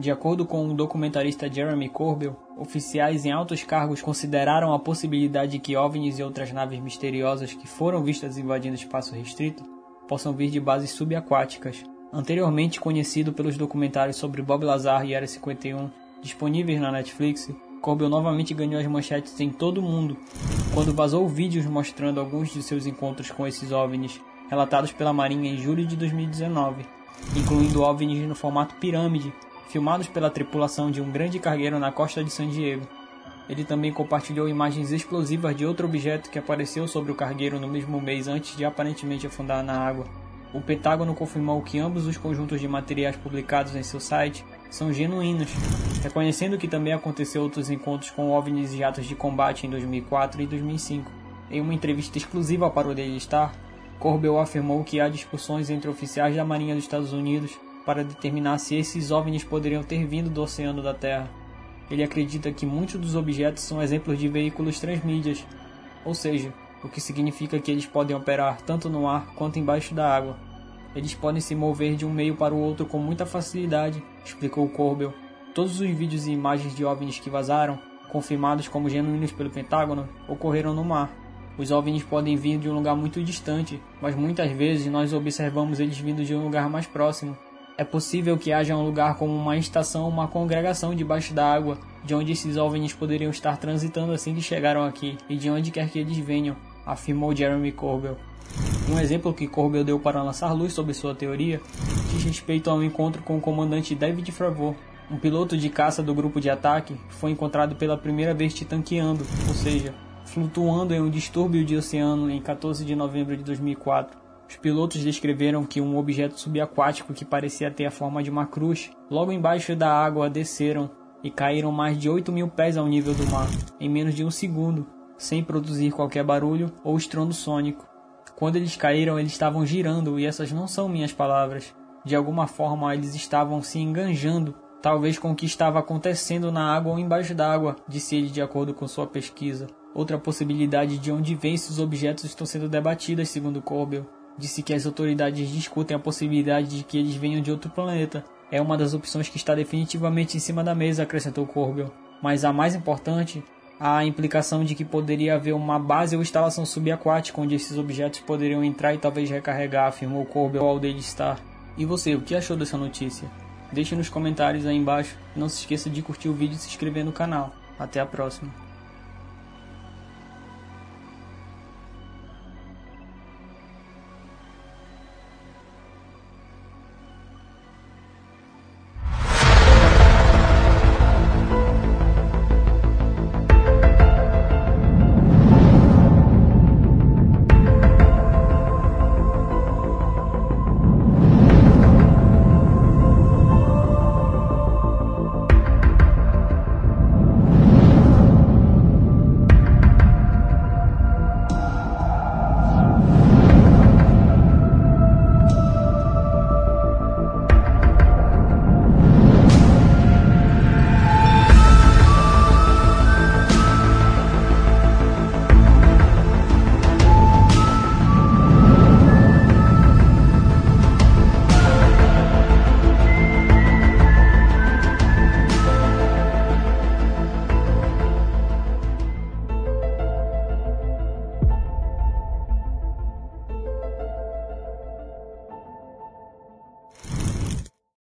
De acordo com o documentarista Jeremy Corbell, oficiais em altos cargos consideraram a possibilidade de que OVNIs e outras naves misteriosas que foram vistas invadindo espaço restrito possam vir de bases subaquáticas. Anteriormente conhecido pelos documentários sobre Bob Lazar e Área 51, disponíveis na Netflix, Corbell novamente ganhou as manchetes em todo o mundo quando vazou vídeos mostrando alguns de seus encontros com esses OVNIs, relatados pela Marinha em julho de 2019, incluindo OVNIs no formato pirâmide filmados pela tripulação de um grande cargueiro na costa de San Diego. Ele também compartilhou imagens explosivas de outro objeto que apareceu sobre o cargueiro no mesmo mês antes de aparentemente afundar na água. O Pentágono confirmou que ambos os conjuntos de materiais publicados em seu site são genuínos, reconhecendo que também aconteceu outros encontros com OVNIs e jatos de combate em 2004 e 2005. Em uma entrevista exclusiva para o Daily Star, Corbell afirmou que há discussões entre oficiais da Marinha dos Estados Unidos para determinar se esses OVNIs poderiam ter vindo do oceano da Terra. Ele acredita que muitos dos objetos são exemplos de veículos transmídias, ou seja, o que significa que eles podem operar tanto no ar quanto embaixo da água. Eles podem se mover de um meio para o outro com muita facilidade, explicou Corbell. Todos os vídeos e imagens de OVNIs que vazaram, confirmados como genuínos pelo Pentágono, ocorreram no mar. Os OVNIs podem vir de um lugar muito distante, mas muitas vezes nós observamos eles vindo de um lugar mais próximo, é possível que haja um lugar como uma estação uma congregação debaixo da água, de onde esses OVNIs poderiam estar transitando assim que chegaram aqui, e de onde quer que eles venham, afirmou Jeremy Corbell. Um exemplo que Corbell deu para lançar luz sobre sua teoria diz respeito ao encontro com o comandante David Fravor, um piloto de caça do grupo de ataque que foi encontrado pela primeira vez titanqueando, ou seja, flutuando em um distúrbio de oceano em 14 de novembro de 2004. Os pilotos descreveram que um objeto subaquático que parecia ter a forma de uma cruz, logo embaixo da água, desceram e caíram mais de 8 mil pés ao nível do mar, em menos de um segundo, sem produzir qualquer barulho ou estrondo sônico. Quando eles caíram, eles estavam girando, e essas não são minhas palavras. De alguma forma, eles estavam se enganjando, talvez com o que estava acontecendo na água ou embaixo d'água, disse ele de acordo com sua pesquisa. Outra possibilidade de onde vêm esses objetos estão sendo debatidas, segundo Corbel disse que as autoridades discutem a possibilidade de que eles venham de outro planeta. É uma das opções que está definitivamente em cima da mesa, acrescentou Corbel. Mas a mais importante, a implicação de que poderia haver uma base ou instalação subaquática onde esses objetos poderiam entrar e talvez recarregar, afirmou Corbel ao Daily Star. E você, o que achou dessa notícia? Deixe nos comentários aí embaixo. Não se esqueça de curtir o vídeo e se inscrever no canal. Até a próxima.